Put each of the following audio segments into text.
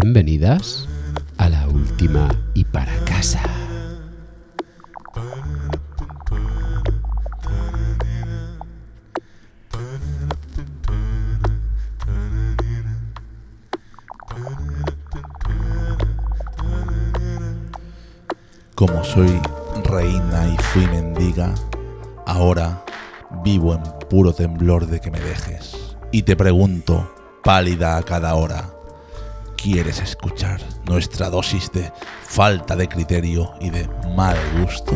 Bienvenidas a la última y para casa. Como soy reina y fui mendiga, ahora vivo en puro temblor de que me dejes. Y te pregunto, pálida a cada hora, ¿quieres escuchar nuestra dosis de falta de criterio y de mal gusto?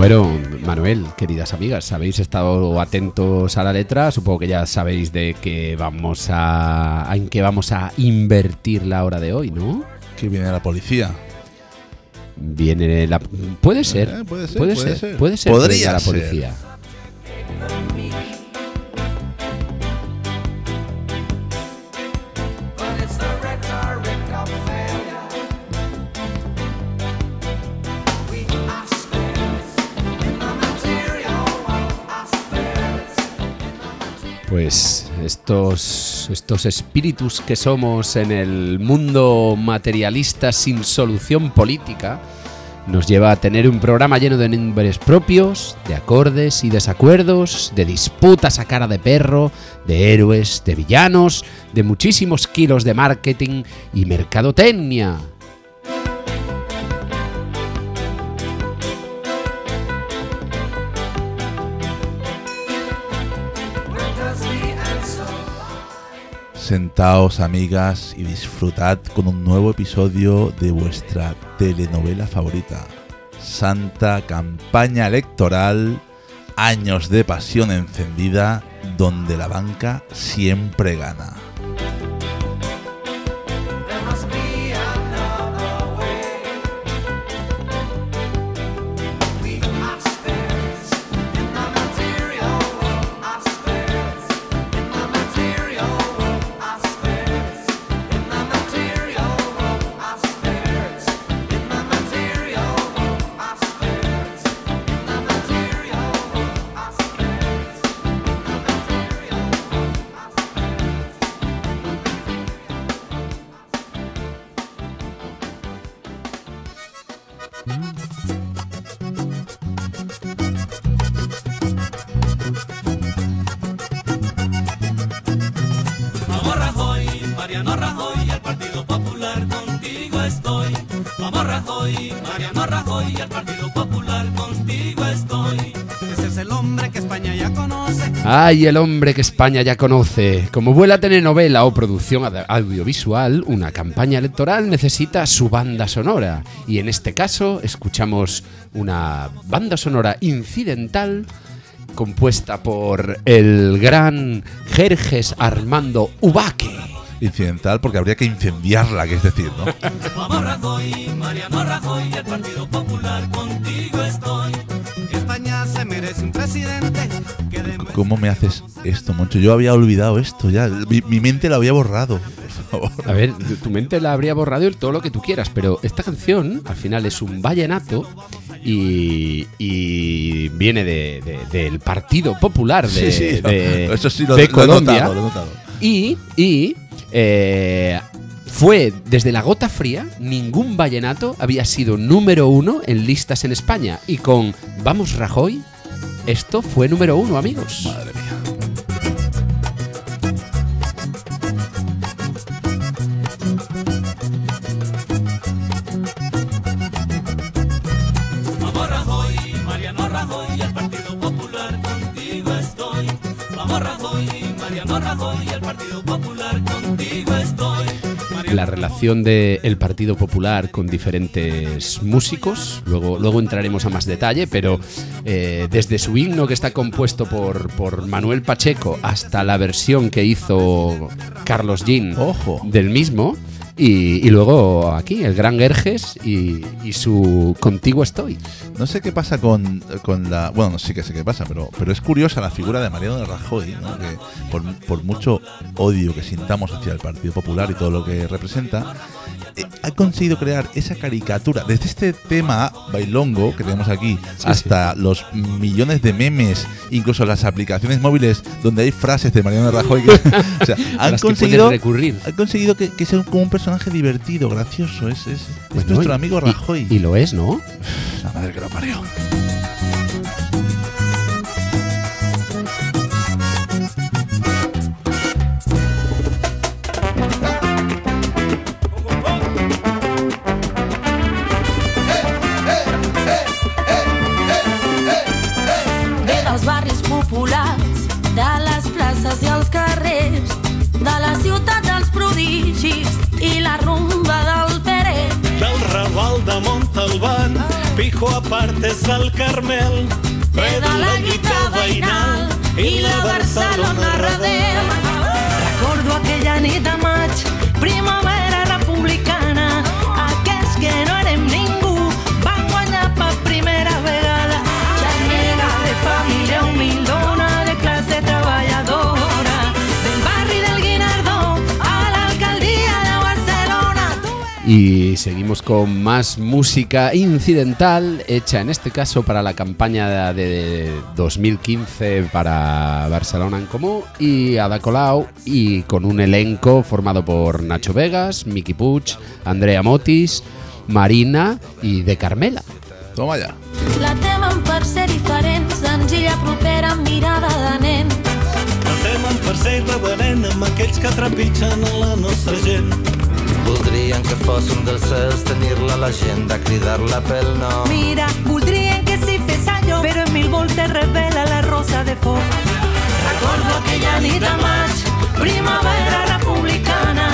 Bueno, Manuel, queridas amigas, habéis estado atentos a la letra. Supongo que ya sabéis de qué vamos a, en qué vamos a invertir la hora de hoy, ¿no? Que viene la policía. Viene la. Puede ser. Eh, puede ser, Puede puede ser. ser. Puede ser. Podría la ser. policía. But Pues estos, estos espíritus que somos en el mundo materialista sin solución política nos lleva a tener un programa lleno de nombres propios, de acordes y desacuerdos, de disputas a cara de perro, de héroes, de villanos, de muchísimos kilos de marketing y mercadotecnia. Sentaos amigas y disfrutad con un nuevo episodio de vuestra telenovela favorita. Santa Campaña Electoral, años de pasión encendida, donde la banca siempre gana. ¡Ay, el hombre que España ya conoce! Como buena telenovela o producción audiovisual, una campaña electoral necesita su banda sonora. Y en este caso, escuchamos una banda sonora incidental compuesta por el gran Jerjes Armando Ubaque. Incidental porque habría que incendiarla, que es decir, ¿no? Vamos Rajoy, Mariano Rajoy, al Partido Popular contigo estoy. España se merece un presidente ¿Cómo me haces esto, Moncho? Yo había olvidado esto ya. Mi, mi mente lo había borrado. Por favor. A ver, tu- mente la habría borrado y todo lo que tú quieras, pero esta canción al final es un vallenato y, y viene de- de- del Partido Popular de, sí, sí. eso sí lo, de lo he notado, lo he notado. Y, y, eh, Fue desde la gota fría, ningún vallenato había sido número uno en listas en España. Y con Vamos Rajoy, esto fue número uno, amigos. Madre mía. Rajoy, Mariano Rajoy, el Partido Popular, contigo estoy. La relación del Partido Popular con diferentes músicos, luego, luego entraremos a más detalle, pero eh, desde su himno que está compuesto por, por Manuel Pacheco hasta la versión que hizo Carlos Jean Ojo. del mismo, y, luego aquí, el gran Erges y, su Contigo estoy. No sé qué pasa con, con la. Bueno, sí que sé qué pasa, pero, pero es curiosa la figura de Mariano de Rajoy, que por, por mucho odio que sintamos hacia el Partido Popular y todo lo que representa, ha conseguido crear esa caricatura, desde este tema bailongo que tenemos aquí, hasta los millones de memes, incluso las aplicaciones móviles donde hay frases de Mariano Rajoy. que- o sea, han conseguido, recurrir. han conseguido que, que sea como un personaje divertido, gracioso. Es, es, es Bueno, nuestro y- amigo y- Rajoy. Y, lo es, ¿no? la madre que lo parió. Prodigis i la rumba del Peret. del Raval de Montalbán, Pijo Apartes del Carmel, Ve de la guita veïnal i la Barcelona rebel. Recordo aquella nit de maig, primavera Y seguimos con más música incidental hecha en este caso para la campaña de 2015 para Barcelona en Comú y Ada Colau y con un elenco formado por Nacho Vegas, Miki Puig, Andrea Motis, Marina y De Carmela. Toma ya. La temen per ser diferents, senzilla, propera, amb mirada de nen. no temen per ser irreverent amb aquells que trepitgen a la nostra gent. Voldrien que fos un dels cels, tenir-la a l'agenda, cridar-la pel nom. Mira, voldrien que si fes allò, però en mil voltes revela la rosa de foc. Recordo aquella nit de maig, primavera republicana,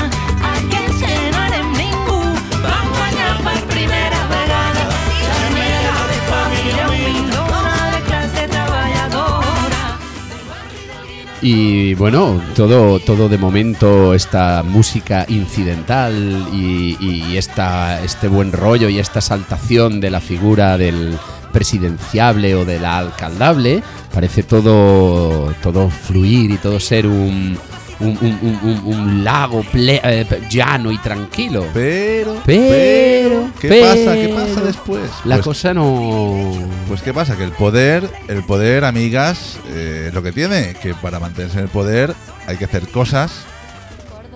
Y bueno, todo, todo de momento, esta música incidental y, esta, este buen rollo y esta saltación de la figura del presidenciable o de la alcaldable, parece todo, todo fluir y todo ser un, un, un- un- un- lago ple- eh, llano y tranquilo. Pero, Pero, ¿qué pero, pasa? ¿Qué pasa después? La Pues- cosa no... Pues qué pasa, que el poder, el poder, amigas, eh, es lo que tiene, que para mantenerse en el poder hay que hacer cosas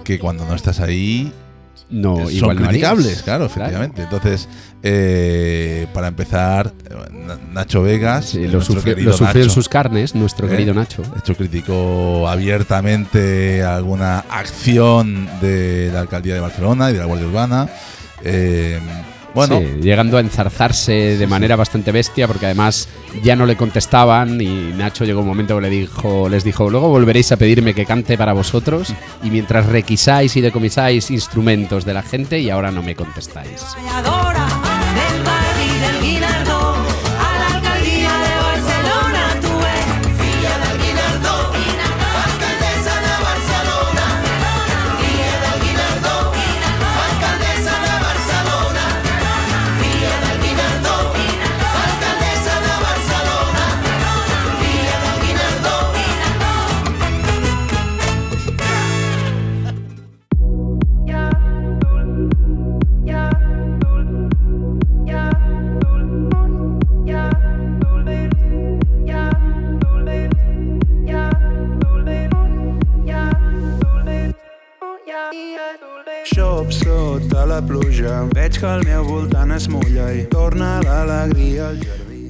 que cuando no estás ahí No, son igual criticables, claro, efectivamente. Entonces, eh, para empezar, Na- Nacho Vegas, Sí, eh, lo, sufrió, lo sufrió en sus carnes nuestro ¿eh? querido Nacho. De hecho, criticó abiertamente alguna acción de la alcaldía de Barcelona y de la Guardia Urbana. Eh, bueno, Sí, llegando a enzarzarse de manera bastante bestia, porque además ya no le contestaban y Nacho llegó un momento que le dijo, les dijo, luego volveréis a pedirme que cante para vosotros y mientras requisáis y decomisáis instrumentos de la gente y ahora no me contestáis.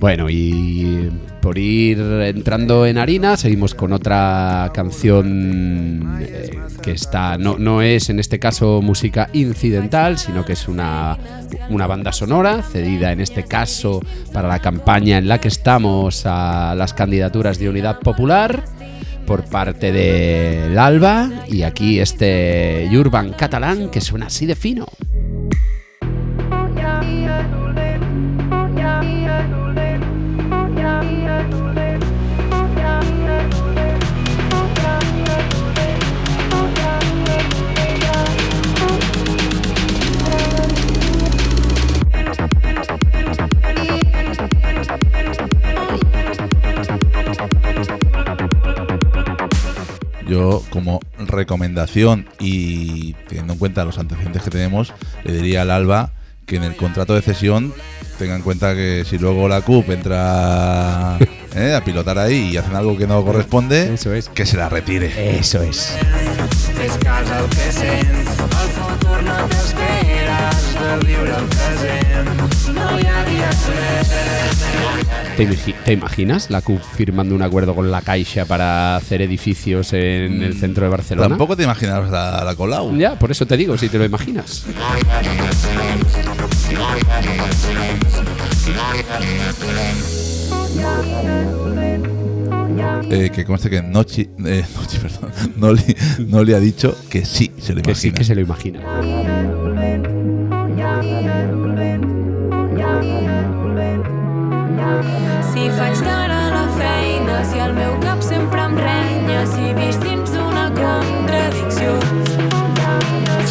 Bueno, y por ir entrando en harina, seguimos con otra canción eh, que está, no, no es en este caso música incidental, sino que es una, una banda sonora, cedida en este caso para la campaña en la que estamos a las candidaturas de Unidad Popular por parte del Alba y aquí este Urban catalán que suena así de fino. Yo, como recomendación y teniendo en cuenta los antecedentes que tenemos, le diría al Alba que en el contrato de cesión tenga en cuenta que si luego la CUP entra eh, a pilotar ahí y hacen algo que no corresponde, Eso es. que se la retire. Eso es. ¿Te, imagi- te imaginas la CUP firmando un acuerdo con la Caixa para hacer edificios en el centro de Barcelona? Tampoco te imaginas la, la Colau. Ya, por eso te digo, si te lo imaginas. Eh, que conste que Nochi, eh, Nochi, perdón, ha dicho que sí, se lo Que sí imagina. que se lo imagina. Si faig tard a la feina, si el meu cap sempre em renya, si visc dins d'una contradicció.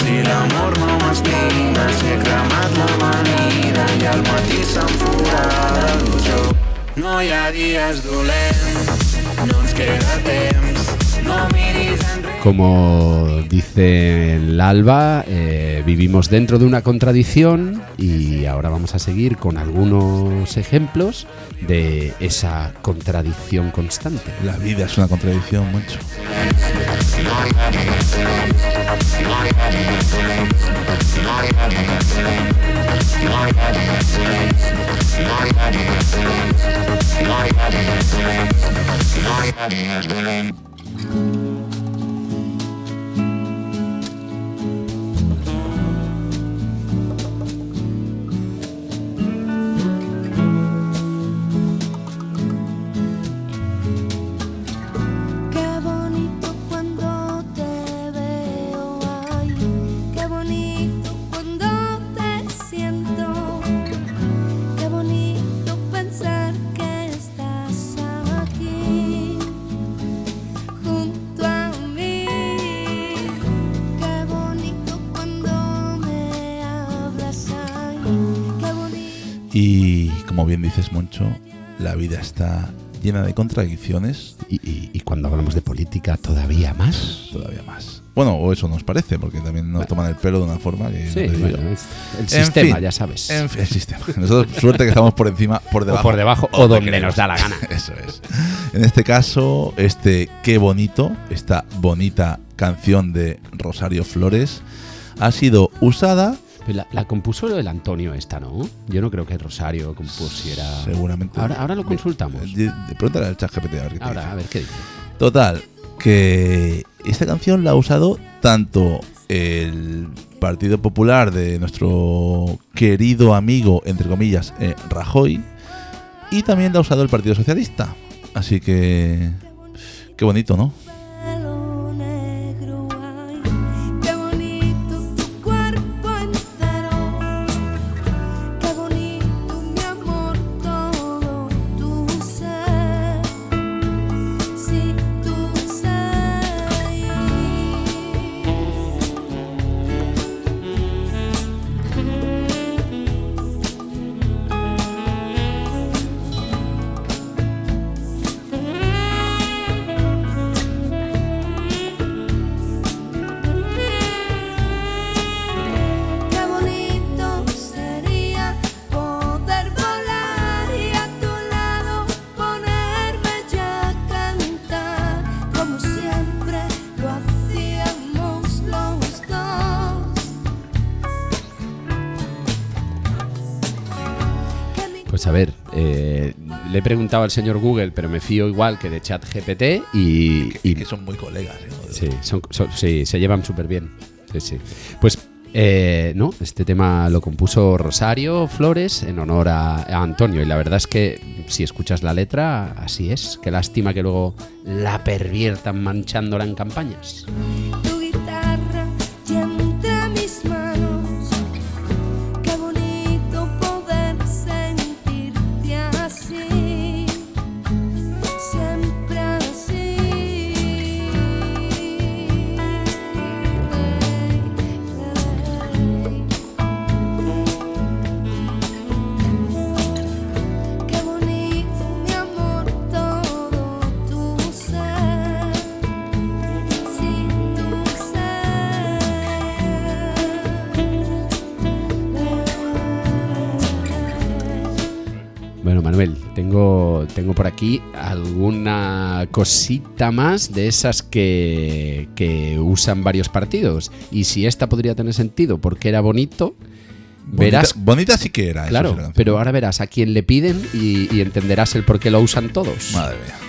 Si l'amor no m'estima, si he cremat l'amanida i al matí s'enfurada l'il·lusió. No hi ha dies dolents, no ens queda temps. Como dice el Alba, eh, vivimos dentro de una contradicción y ahora vamos a seguir con algunos ejemplos de esa contradicción constante. La vida es una contradicción, mucho. Qué bien dices, Moncho, la vida está llena de contradicciones, Y, y- y cuando hablamos de política, todavía más. todavía más. Bueno, o eso nos parece, porque también nos toman el pelo de una forma que... Sí, no digo bueno, el En sistema, fin, ya sabes. En fin, el sistema. Nosotros, suerte que estamos por encima, por debajo. por debajo o donde queremos. nos da la gana. Eso es. En este caso, este Qué bonito, esta bonita canción de Rosario Flores, ha sido usada, La, la compuso el Antonio esta, ¿no? Yo no creo que Rosario compusiera. seguramente. Ahora, ahora lo consultamos. De, pregúntale al chat GPT a ver qué te Ahora, dice. a ver qué dice. Total, que esta canción la ha usado tanto el Partido Popular de nuestro querido amigo, entre comillas, eh, Rajoy, y también la ha usado el Partido Socialista. Así que... Qué bonito, ¿no? A ver, eh, le he preguntado al señor Google, pero me fío igual que de ChatGPT y, que son muy colegas. ¿eh? Sí, son- son- sí, se llevan súper bien. Sí, sí. Pues, eh, no, este tema lo compuso Rosario Flores en honor a, a Antonio. Y la verdad es que si escuchas la letra, así es. Qué lástima que luego la perviertan manchándola en campañas. Cosita más de esas que, que usan varios partidos. Y si esta podría tener sentido porque era bonito, verás Bonita, bonita sí que era. eso sí, Claro, pero ahora verás a quién le piden y, y entenderás el por qué lo usan todos. Madre mía.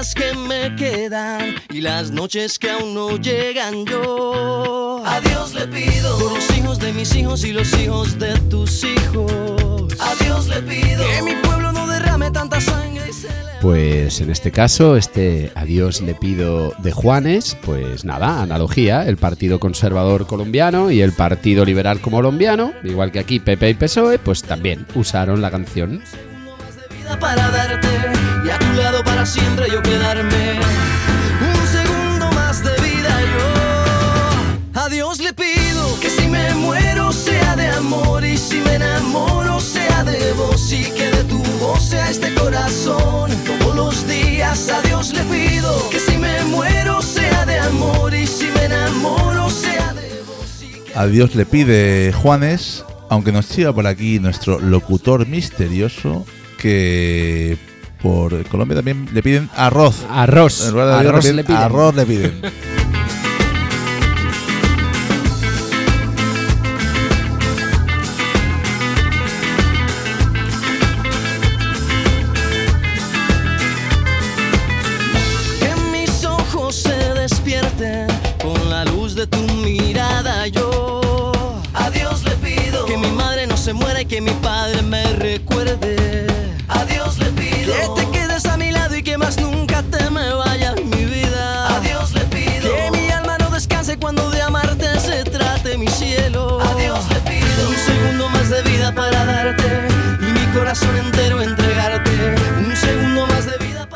que me quedan y las noches que aún no llegan yo. A Dios le pido por los hijos de mis hijos y los hijos de tus hijos. A Dios le pido que mi pueblo no derrame tanta sangre y se le Pues en este caso, este adiós le pido de Juanes, pues nada, analogía, el Partido Conservador Colombiano y el Partido Liberal Colombiano, igual que aquí PP y PSOE, E, pues también usaron la canción. vida para darte y a para siempre yo quedarme. Un segundo más de vida yo. A Dios le pido que si me muero sea de amor y si me enamoro sea de vos y que de tu voz sea este corazón. Todos los días a Dios le pido que si me muero sea de amor y si me enamoro sea de vos y A Dios le pide Juanes, aunque nos siga por aquí nuestro locutor misterioso, que por Colombia también le piden arroz. Arroz, En lugar de Dios arroz piden le piden. Arroz le piden.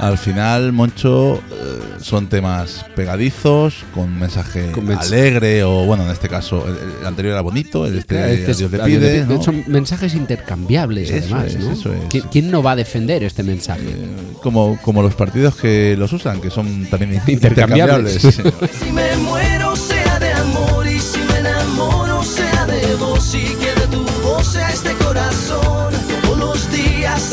Al final, Moncho, eh, son temas pegadizos, con mensaje Con mens- alegre, o bueno, en este caso, el, el anterior era bonito, el este, Este es- Dios le adiós pide. ¿no? Son mensajes intercambiables, Eso además, es, ¿no? eso es. ¿Quién, quién no va a defender este mensaje? Como, como los partidos que los usan, que son también Intercambiables. Si me muero sea de amor y si me enamoro sea de vos y que de tu voz sea este corazón. Todos los días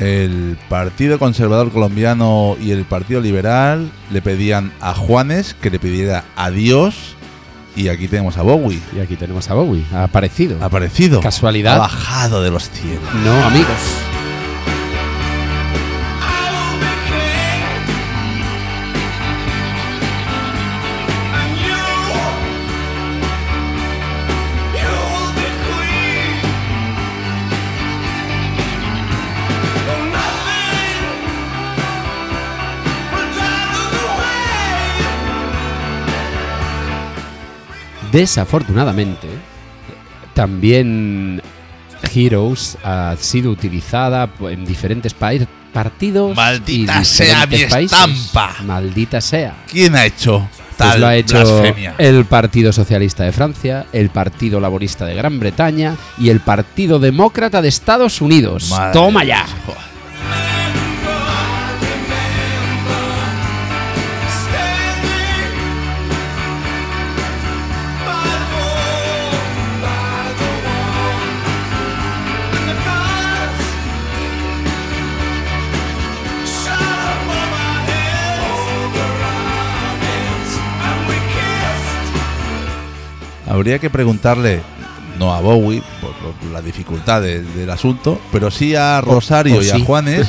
El Partido Conservador Colombiano y el Partido Liberal le pedían a Juanes que le pidiera adiós. Y aquí tenemos a Bowie. Y aquí tenemos a Bowie, ha aparecido. Ha aparecido. Casualidad. Ha bajado de los cielos. No, amigos. Desafortunadamente, también Heroes ha sido utilizada en diferentes países partidos. Maldita y sea mi países. estampa. Maldita sea. ¿Quién ha hecho Pues tal lo ha hecho blasfemia? el Partido Socialista de Francia, el Partido Laborista de Gran Bretaña y el Partido Demócrata de Estados Unidos. Madre Toma ya. Habría que preguntarle, no a Bowie, por, por la dificultad de- del asunto, pero sí a Rosario o y a. Juanes,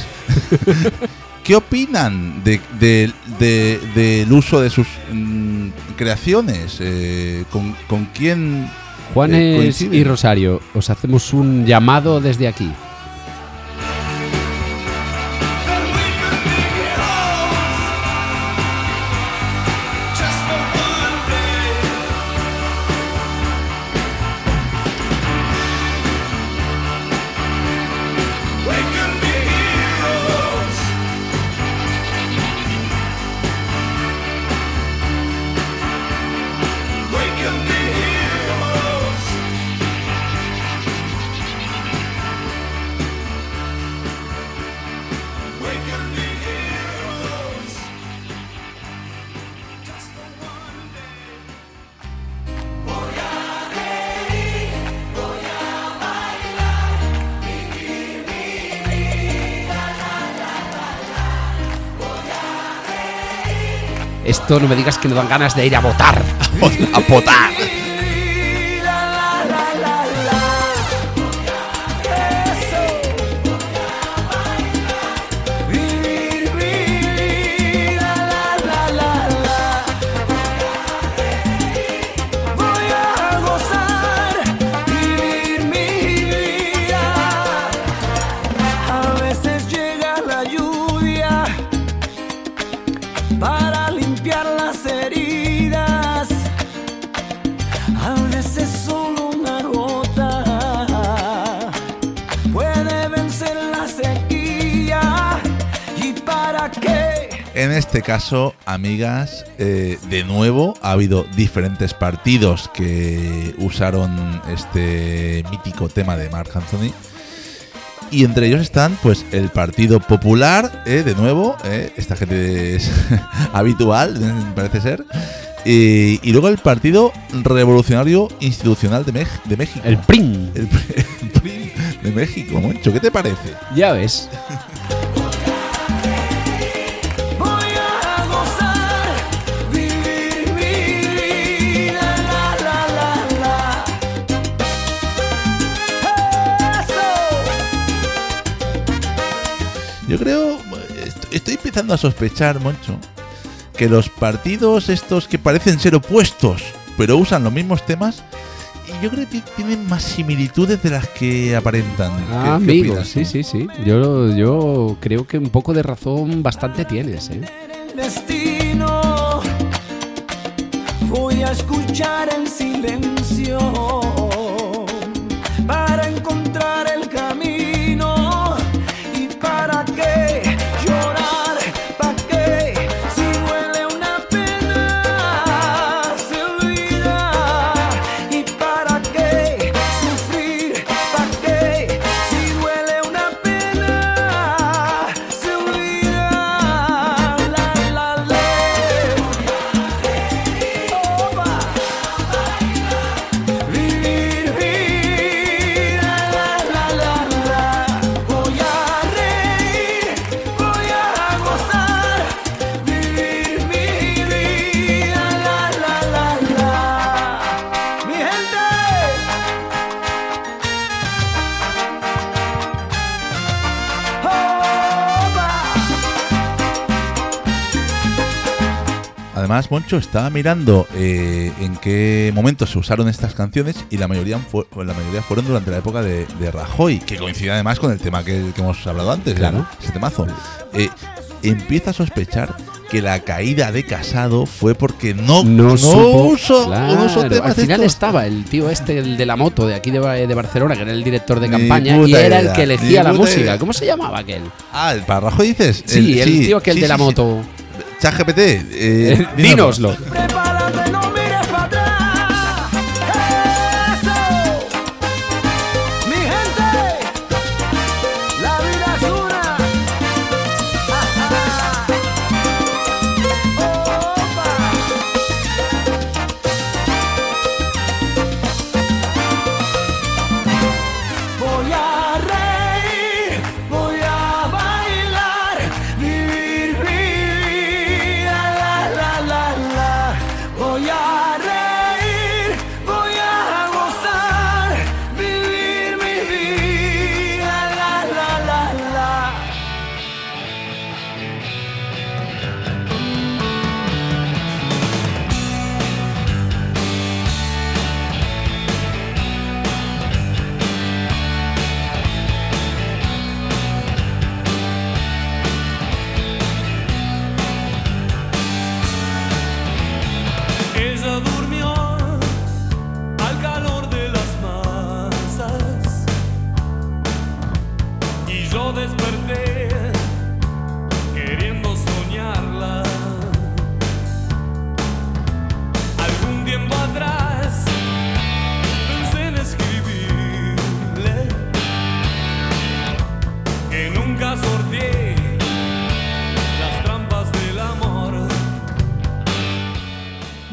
¿qué opinan de, de- de- del uso de sus mm, creaciones? Eh, ¿con, con quién? eh, Juanes y Rosario, os hacemos un llamado desde aquí. No me digas que no dan ganas de ir a votar. a potar. Caso, amigas, eh, de nuevo ha habido diferentes partidos que usaron este mítico tema de Mark Anthony. Y entre ellos están, pues, el Partido Popular, eh, de nuevo, eh, esta gente es habitual, parece ser. Y, y luego el Partido Revolucionario Institucional de, Mej- de México. El PRIN. El, el de México, Moncho, ¿qué te parece? Ya ves. Yo creo, est- estoy empezando a sospechar, Moncho, que los partidos estos que parecen ser opuestos, pero usan los mismos temas, y yo creo que tienen más similitudes de las que aparentan. ¿Qué- Ah, qué amigos, opinas sí, sí, sí. Yo, yo creo que un poco de razón bastante tienes, ¿eh? Destino, voy a escuchar el silencio además, Moncho estaba mirando eh, en qué momento se usaron estas canciones y la mayoría, fu- la mayoría fueron durante la época de, de Rajoy, que coincide además con el tema que, que hemos hablado antes, Claro. ¿no? ese temazo. Eh, empieza a sospechar que la caída de Casado fue porque no, No, no supo, usó, no claro. temas Al final estos. estaba el tío este, el de la moto de aquí de, de Barcelona, que era el director de campaña y era el idea, que elegía la música. idea. ¿Cómo se llamaba aquel? Ah, ¿el para Rajoy dices? Sí, el, tío aquel sí, de la sí, sí. moto. ChatGPT, eh, Dínoslo.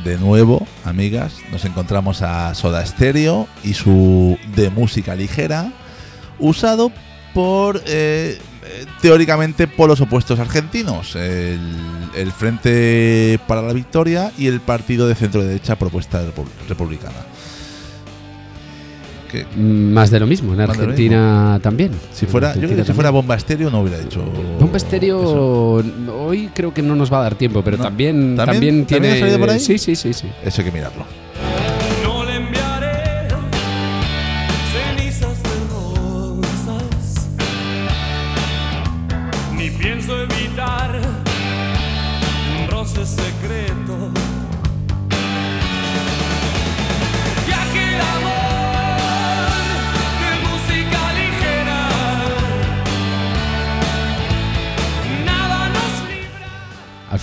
De nuevo, amigas, nos encontramos a Soda Stereo y su de música ligera, usado por eh, eh, teóricamente polos opuestos argentinos, el, el Frente para la Victoria y el partido de centro derecha Propuesta Repu- Republicana. Que Más de lo mismo, en Argentina también. si fuera, yo creo que si fuera. Bomba Estéreo no hubiera hecho. Bomba. Estéreo hoy creo que no nos va a dar tiempo, pero No. también, ¿También? también, ¿También tiene. ha salido por ahí? Sí, sí, sí, sí. Eso hay que mirarlo.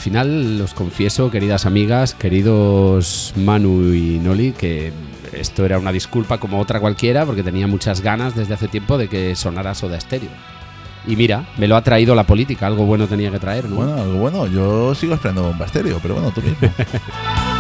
Final os confieso, queridas amigas, queridos Manu y Noli, que esto era una disculpa como otra cualquiera, porque tenía muchas ganas desde hace tiempo de que sonara Soda Stereo. Y mira, me lo ha traído la política, algo bueno tenía que traer, ¿no? Bueno, algo bueno, yo sigo esperando Bomba Estéreo, pero bueno, tú mismo.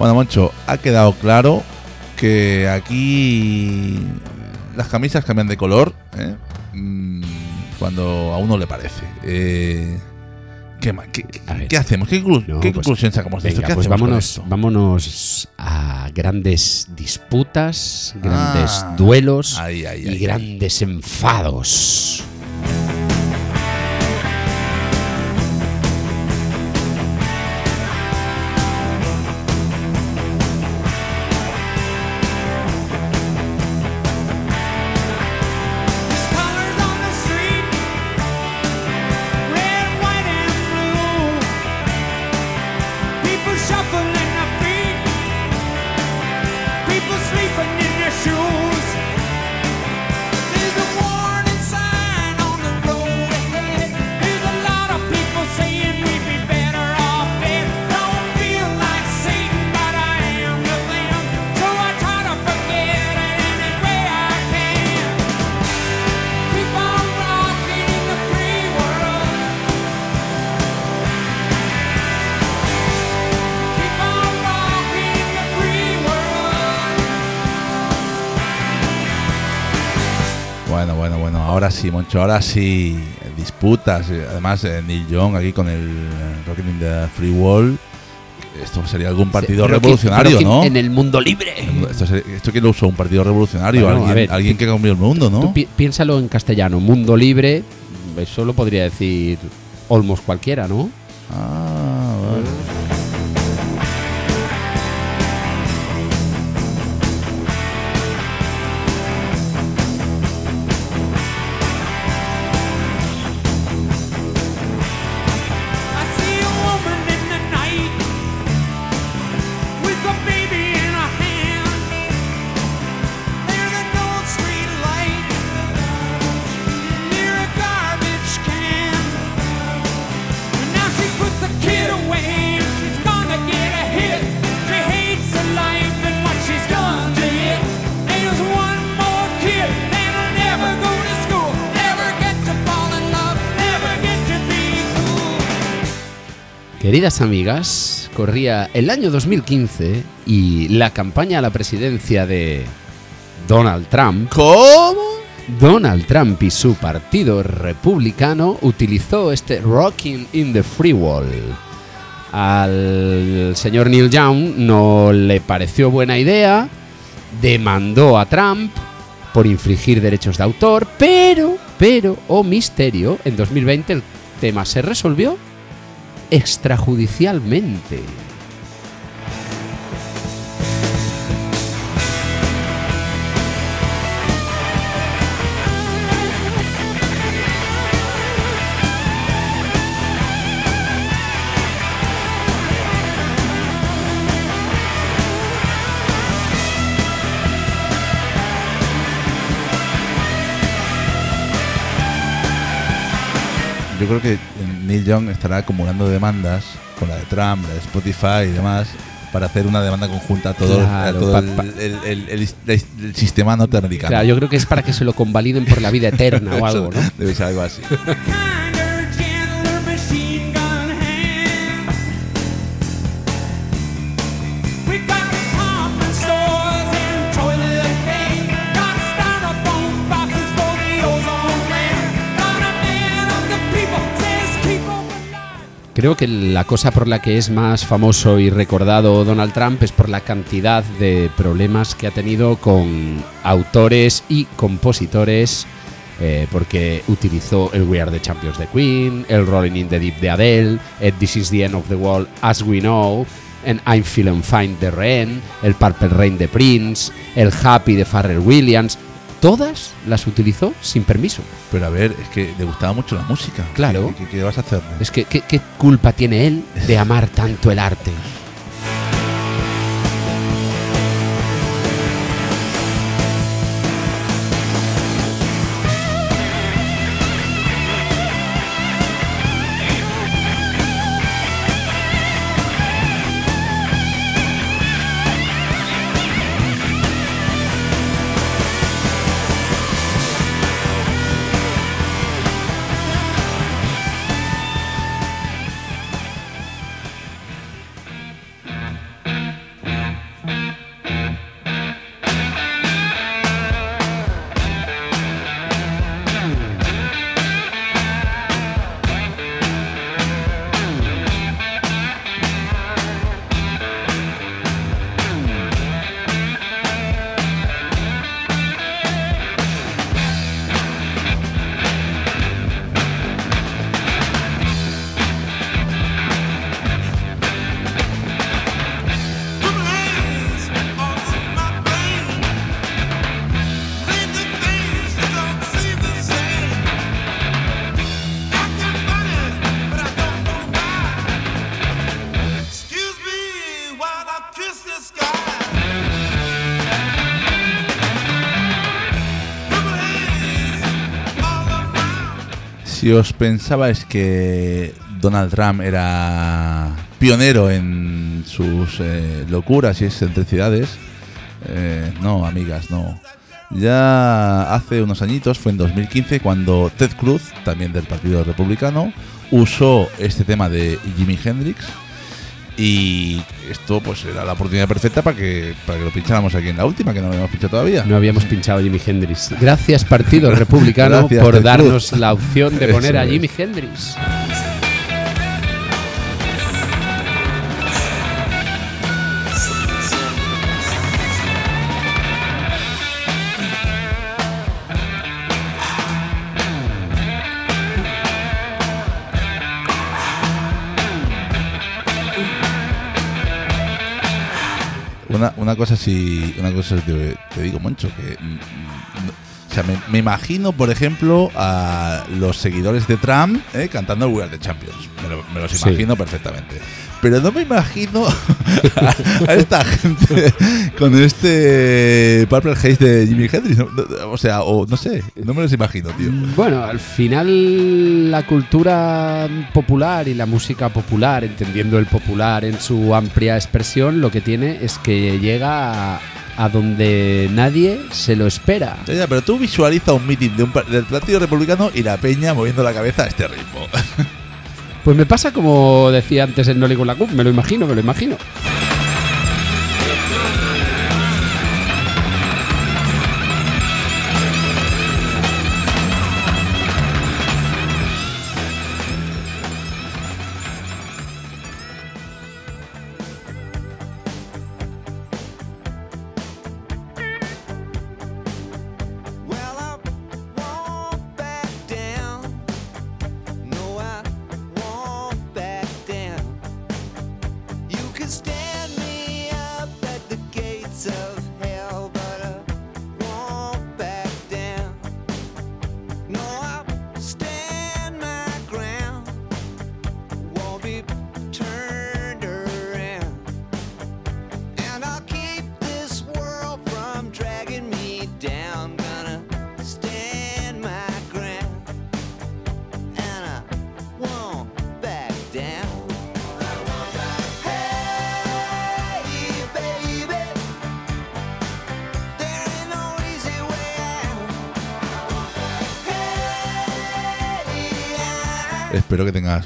Bueno, Moncho, ha quedado claro que aquí las camisas cambian de color ¿eh? Mm, cuando a uno le parece. Eh, ¿qué, hacemos? ¿Qué, No, qué pues, conclusión sacamos de Venga, esto? ¿Qué pues hacemos con vámonos, esto? vámonos a grandes disputas, grandes Ah, duelos y grandes enfados. Ahora sí. Disputas. eh, Además, eh, Neil Young aquí con el eh, Rocking in the Free Wall. Esto sería algún partido Rocky- revolucionario, Rocky ¿no? En el mundo libre. Esto, sería- esto quién lo usó, un partido revolucionario, Bueno, alguien, ver, alguien que cambió el mundo, ¿no? Tú pi- piénsalo en castellano, mundo libre, eso lo podría decir almost cualquiera, ¿no? Ah, Queridas amigas, corría el año 2015 y la campaña a la presidencia de Donald Trump. ¿Cómo? Donald Trump y su partido republicano utilizó este Rocking in the Free Wall. Al señor Neil Young no le pareció buena idea, demandó a Trump por infringir derechos de autor, pero, pero, oh misterio, en 2020 el tema se resolvió extrajudicialmente. Yo creo que Neil Young estará acumulando demandas con la de Trump, la de Spotify y demás para hacer una demanda conjunta a todo, Claro, a todo pa- el, pa- el- el- el- el- el sistema norteamericano. Claro, yo creo que es para que se lo convaliden por la vida eterna o algo, ¿no? Debe ser algo así. Creo que la cosa por la que es más famoso y recordado Donald Trump es por la cantidad de problemas que ha tenido con autores y compositores, eh, porque utilizó el We Are the Champions de Queen, el Rolling in the Deep de Adele, el This is the End of the World as We Know, el I'm Feeling Fine de Ren, el Purple Rain de Prince, el Happy de Pharrell Williams. Todas las utilizó sin permiso. Pero a ver, es que le gustaba mucho la música. Claro. ¿Qué, qué- qué vas a hacer? Es que, ¿qué, qué culpa tiene él de amar tanto el arte? Os pensabais que Donald Trump era pionero en sus eh, locuras y excentricidades, eh, no, amigas, no. Ya hace unos añitos, fue en 2015, cuando Ted Cruz, también del Partido Republicano, usó este tema de Jimi Hendrix Y esto pues era la oportunidad perfecta para que, para que lo pincháramos aquí en la última, que no lo habíamos pinchado todavía. No habíamos pinchado a Jimi Hendrix. Gracias, Partido Republicano, Gracias, por darnos la opción de poner a. Jimi Hendrix. Una, una cosa sí, una cosa te, te digo, Moncho, que mm, no- o sea, me, me imagino, por ejemplo, a los seguidores de Trump eh, cantando We Are the Champions. Me, lo- me los Sí. imagino perfectamente. Pero no me imagino a, a esta gente con este Purple Haze de Jimi Hendrix. No- no- O sea, o no sé, no me los imagino, tío. Bueno, al final la cultura popular y la música popular, entendiendo el popular en su amplia expresión, lo que tiene es que llega a, a donde nadie se lo espera. Ya, ya, pero tú visualiza un meeting de un par- del Partido Republicano y la peña moviendo la cabeza a este ritmo. Pues me pasa como decía antes el Noli con la CUP, me lo imagino, me lo imagino.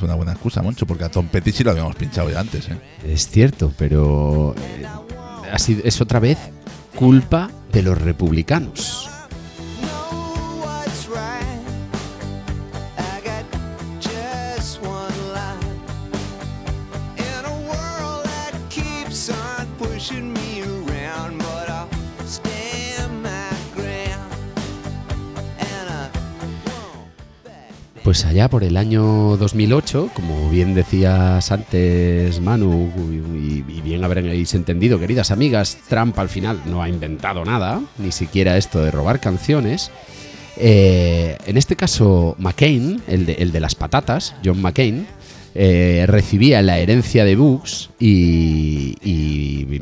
Una buena excusa, Moncho, porque a Tom Petty sí lo habíamos pinchado ya antes, ¿eh? Es cierto, pero eh, sido- es otra vez culpa de los republicanos. Pues allá por el año 2008, como bien decías antes Manu, y, bien habréis entendido, queridas amigas, Trump al final no ha inventado nada, ni siquiera esto de robar canciones. Eh, en este caso, McCain, el de, el de las patatas, John McCain, eh, recibía la herencia de Bush y, y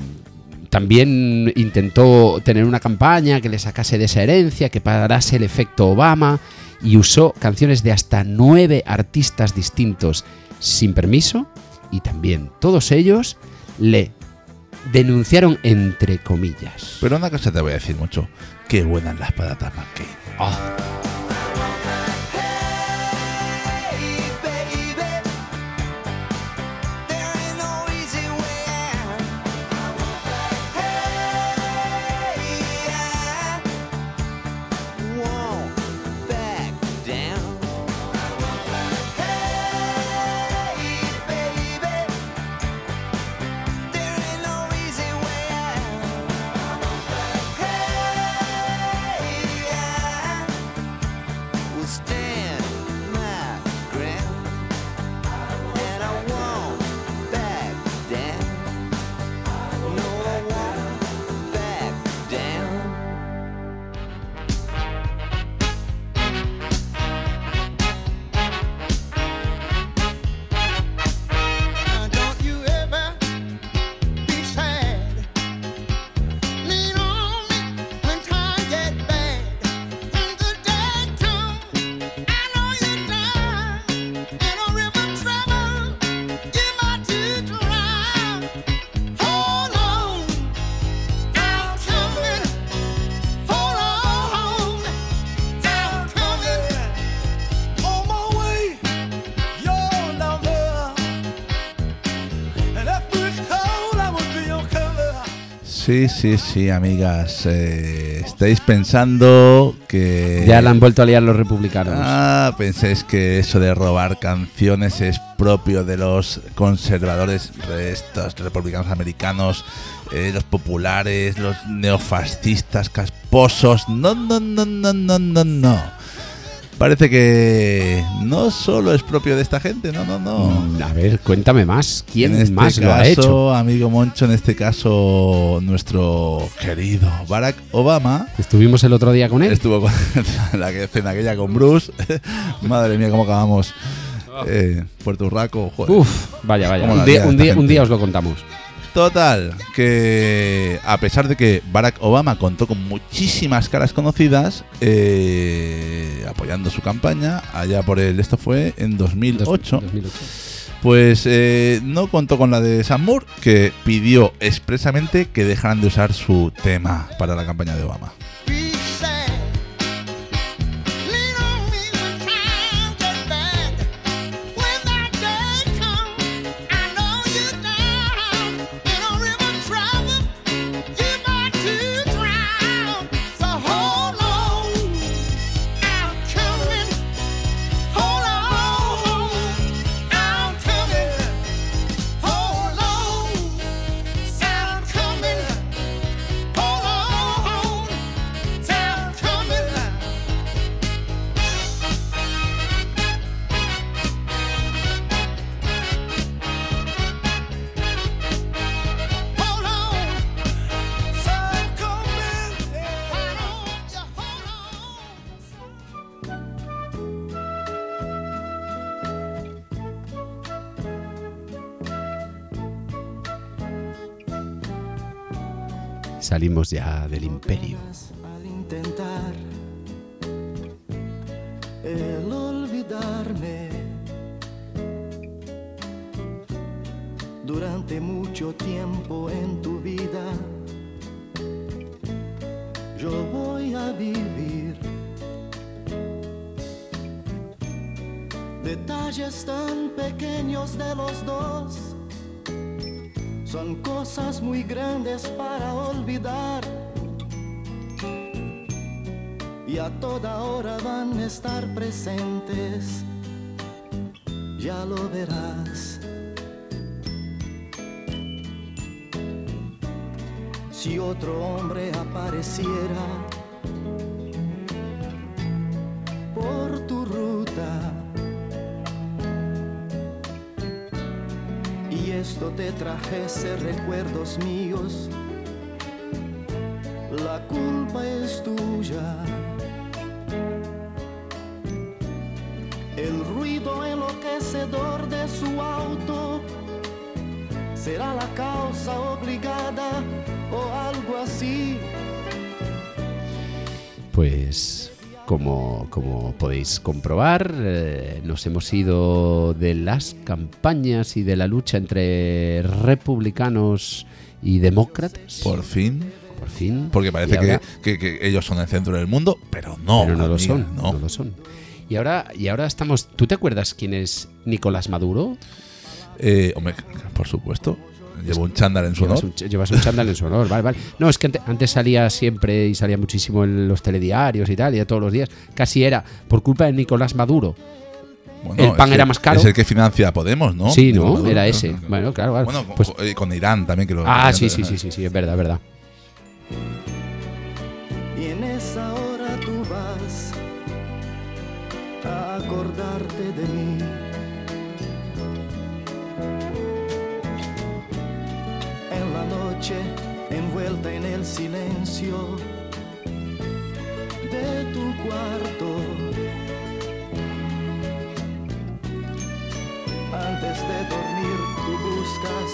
también intentó tener una campaña que le sacase de esa herencia, que parase el efecto Obama y usó canciones de hasta nueve artistas distintos sin permiso y también todos ellos le denunciaron entre comillas. Pero una cosa te voy a decir, Moncho. Qué buenas las patatas, McCain. Sí, sí, sí, amigas. eh, estáis pensando que... Ya la han vuelto a liar los republicanos. Ah, pensáis que eso de robar canciones es propio de los conservadores, de estos republicanos americanos, eh, los populares, los neofascistas casposos. No, no, no, no, no, no, no. Parece que no solo es propio de esta gente, no, no, no. A ver, cuéntame más. ¿Quién En este más lo ha hecho? amigo Moncho, en este caso, nuestro querido Barack Obama Estuvimos el otro día con él. estuvo con la cena aquella con Bruce. Madre mía, cómo acabamos. Eh, Puerto Urraco, joder. Uf, vaya, vaya. ¿Cómo Un día, un, día os lo contamos. Total, que a pesar de que Barack Obama contó con muchísimas caras conocidas eh, apoyando su campaña, allá por el, esto fue en 2008, 2008. pues eh, no contó con la de Sam Moore, que pidió expresamente que dejaran de usar su tema para la campaña de Obama. Salimos ya del imperio. al intentar el olvidarme durante mucho tiempo en tu vida yo voy a vivir detalles tan pequeños de los dos son cosas muy grandes para olvidar y a toda hora van a estar presentes. Ya lo verás. Si otro hombre apareciera trajese recuerdos míos, la culpa es tuya. El ruido enloquecedor de su auto será la causa obligada o algo así. Como, como podéis comprobar, eh, nos hemos ido de las campañas y de la lucha entre republicanos y demócratas. Por fin. Por fin. Porque parece que, que- que ellos son el centro del mundo, pero no. pero no lo son. no. No lo son. Y ahora, y ahora estamos. ¿Tú te acuerdas quién es Nicolás Maduro? Eh, hombre, por supuesto. Llevo un chándal en su Llevas honor. un, llevas un chándal en su honor, vale, vale. No, es que ante- antes salía siempre y salía muchísimo en los telediarios y tal, y todos los días. Casi era por culpa de Nicolás Maduro. Bueno, el pan era más caro. Es el que financia a Podemos, ¿no? Sí, ¿no? Maduro, Era ese. claro. Bueno, claro, claro. Bueno, Pues- con- eh, con Irán también que lo. Ah, sí, sí, sí, sí, sí, es verdad, es verdad. De tu cuarto. Antes de dormir, tú buscas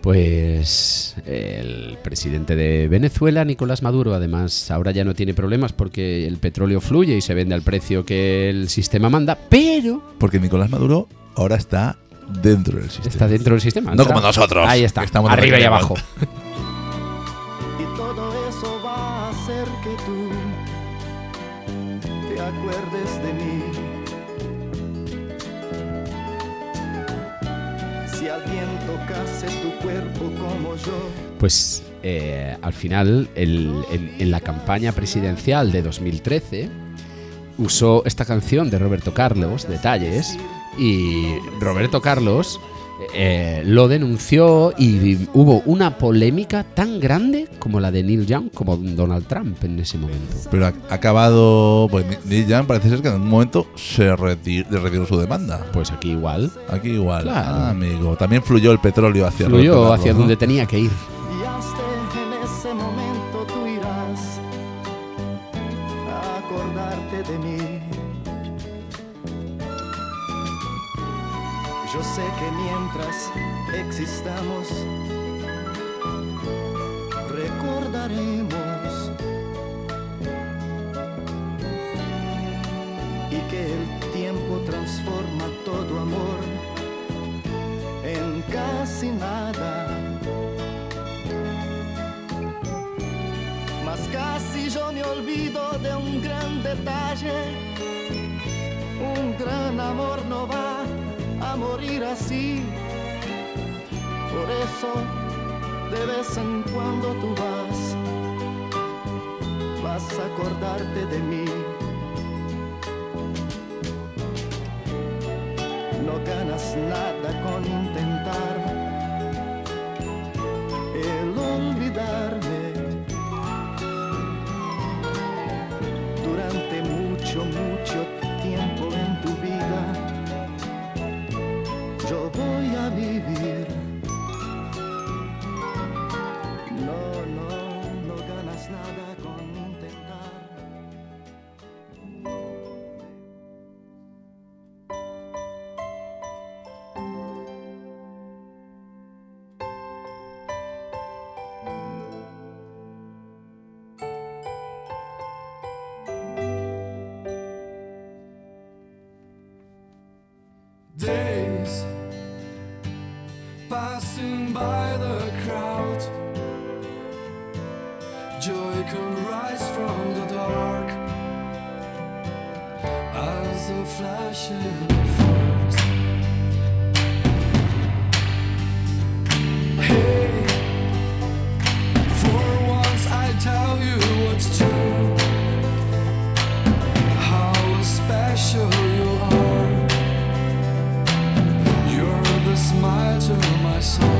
Pues el presidente de Venezuela, Nicolás Maduro, además ahora ya no tiene problemas porque el petróleo fluye y se vende al precio que el sistema manda, pero Porque Nicolás Maduro ahora está dentro del sistema. está dentro del sistema. No como nosotros, Ahí está, estamos arriba y arriba y abajo. Pues eh, al final, en la campaña presidencial de 2013, usó esta canción de Roberto Carlos, Detalles, y Roberto Carlos eh, lo denunció y hubo una polémica tan grande como la de Neil Young, como Donald Trump en ese momento. Pero ha acabado. Pues Neil Young parece ser que en un momento se reti- retiró su demanda. Pues aquí igual. Aquí igual. Claro. Ah, amigo. También fluyó el petróleo hacia Fluyó hacia ¿no? donde tenía que ir. Un gran amor no va a morir así. Por eso, de vez en cuando tú vas, vas a acordarte de mí. No ganas nada con intentar passing by the crowd. Joy can rise from the dark as a flash coração.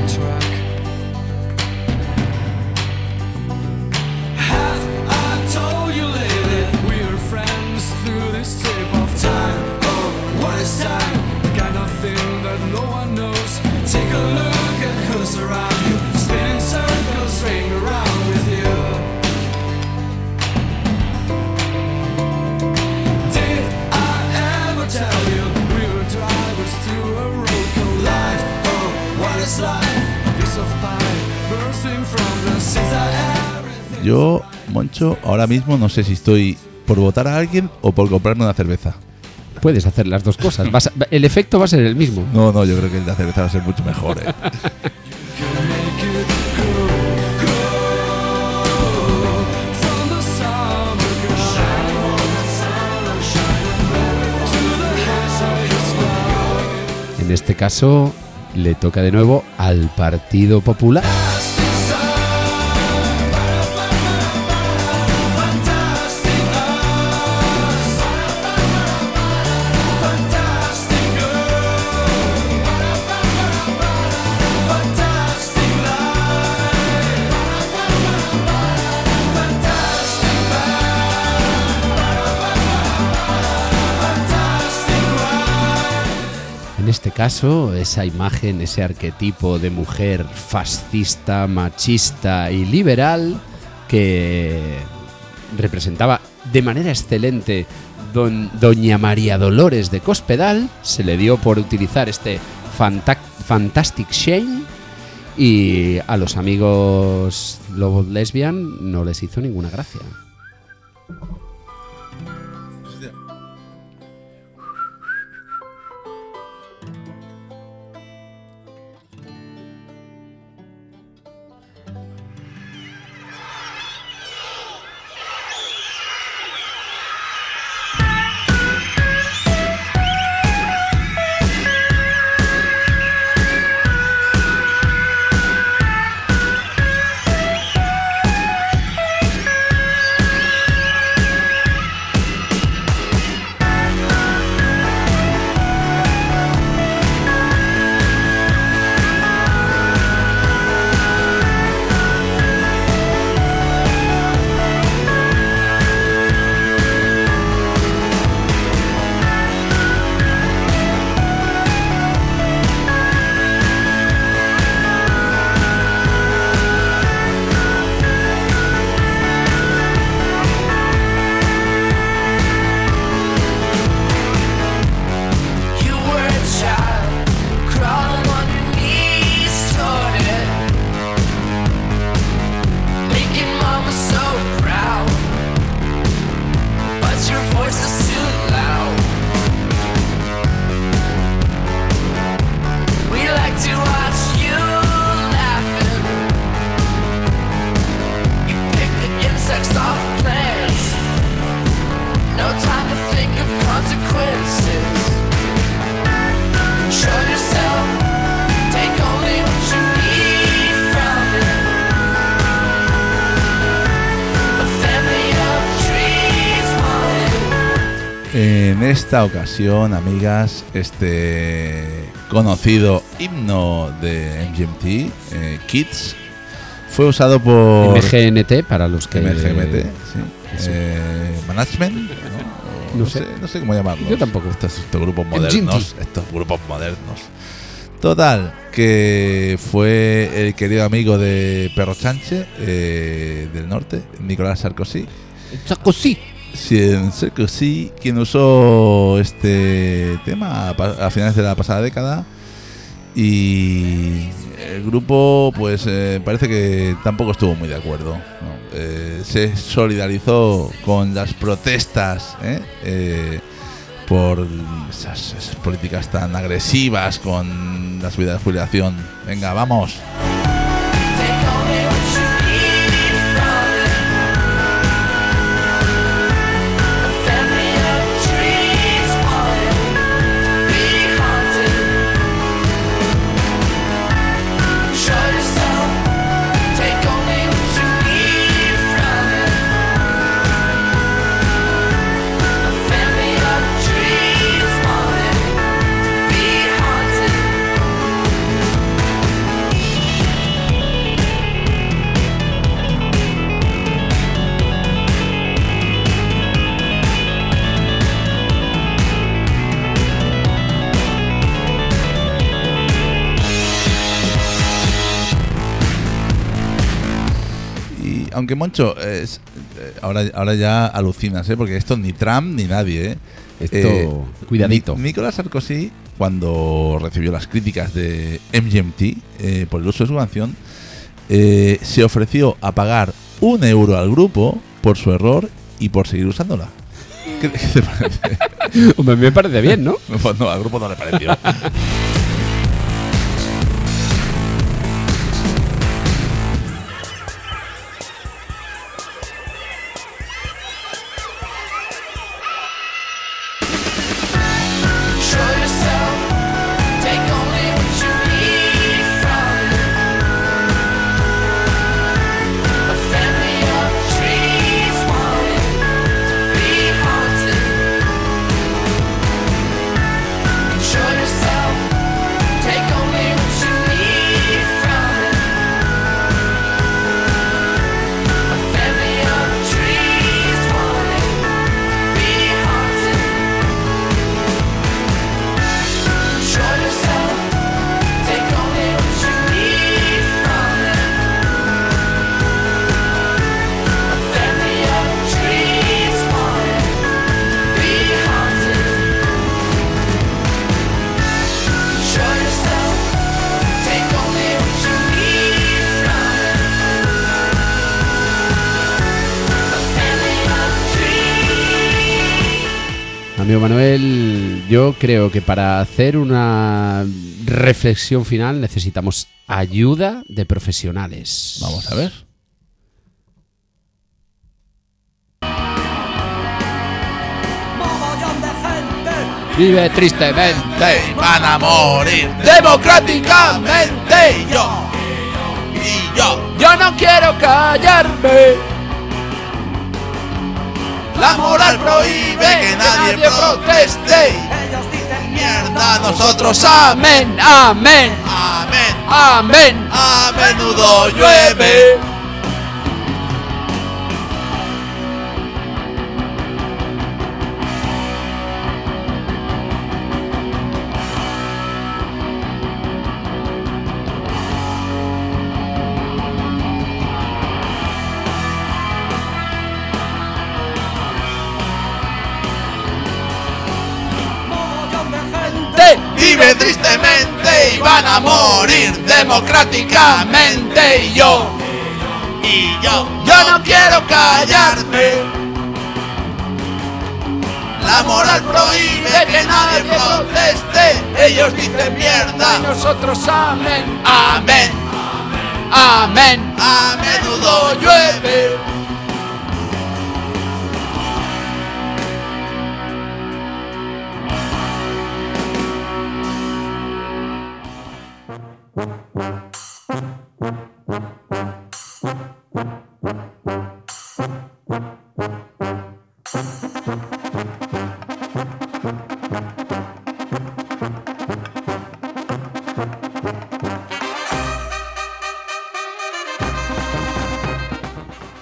Yo, Moncho, ahora mismo no sé si estoy por votar a alguien o por comprarme una cerveza. Puedes hacer las dos cosas. Vas a- el efecto va a ser el mismo. No, no, yo creo que la cerveza va a ser mucho mejor. ¿eh? En este caso, le toca de nuevo al Partido Popular. Este caso, esa imagen, ese arquetipo de mujer fascista, machista y liberal que representaba de manera excelente don- doña María Dolores de Cospedal, se le dio por utilizar este fanta- Fantastic Shame y a los amigos lobos lesbian no les hizo ninguna gracia. Esta ocasión, amigas, este conocido himno de MGMT, eh, Kids, fue usado por MGNT, para los que... MGMT, sí. Eh, Management, ¿no? Sé. no sé cómo llamarlo. Yo tampoco. Estos, estos grupos MGMT. modernos, estos grupos modernos. Total, que fue el querido amigo de Perro Sánchez eh, del norte, Nicolás Sarkozy. Sarkozy. Sí, en Sarkozy, quien usó este tema a, a finales de la pasada década. Y el grupo, pues eh, parece que tampoco estuvo muy de acuerdo. Eh, se solidarizó con las protestas ¿eh? Por esas políticas tan agresivas con la subida de jubilación. Venga, vamos. Aunque Moncho, es, eh, ahora, ahora ya alucinas, ¿eh? porque esto ni Trump ni nadie. ¿eh? Esto, cuidadito. Ni- Nicolás Sarkozy, cuando recibió las críticas de MGMT eh, por el uso de su canción, eh, se ofreció a pagar un euro al grupo por su error y por seguir usándola. ¿Qué, te parece? Me parece bien, ¿no? Pues no, al grupo no le pareció. yo creo que para hacer una reflexión final necesitamos ayuda de profesionales. Vamos a ver. Vive tristemente. Te van a morir democráticamente y yo. Y yo. Yo no quiero callarme. La moral prohíbe que nadie proteste. Mierda, nosotros. Amén, amén, Amén. amén. A menudo llueve. Van a morir democráticamente y yo. Y yo. Yo no quiero callarme. La moral prohíbe que nadie proteste. Ellos dicen mierda. Nosotros amén, Amén. amén. A menudo llueve.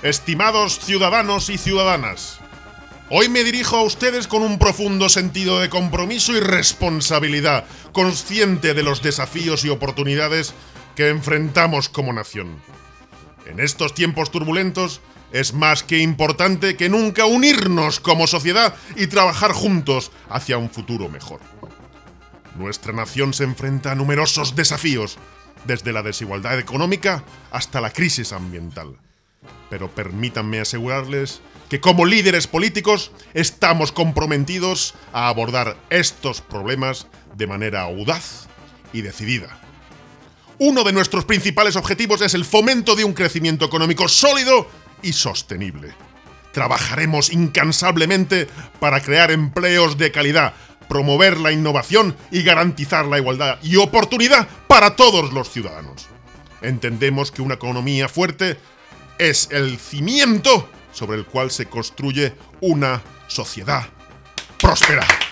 Estimados ciudadanos y ciudadanas, hoy me dirijo a ustedes con un profundo sentido de compromiso y responsabilidad, consciente de los desafíos y oportunidades que enfrentamos como nación. En estos tiempos turbulentos es más que importante que nunca unirnos como sociedad y trabajar juntos hacia un futuro mejor. Nuestra nación se enfrenta a numerosos desafíos, desde la desigualdad económica hasta la crisis ambiental. Pero permítanme asegurarles que como líderes políticos estamos comprometidos a abordar estos problemas de manera audaz y decidida. Uno de nuestros principales objetivos es el fomento de un crecimiento económico sólido y sostenible. Trabajaremos incansablemente para crear empleos de calidad, promover la innovación y garantizar la igualdad y oportunidad para todos los ciudadanos. Entendemos que una economía fuerte es el cimiento sobre el cual se construye una sociedad próspera.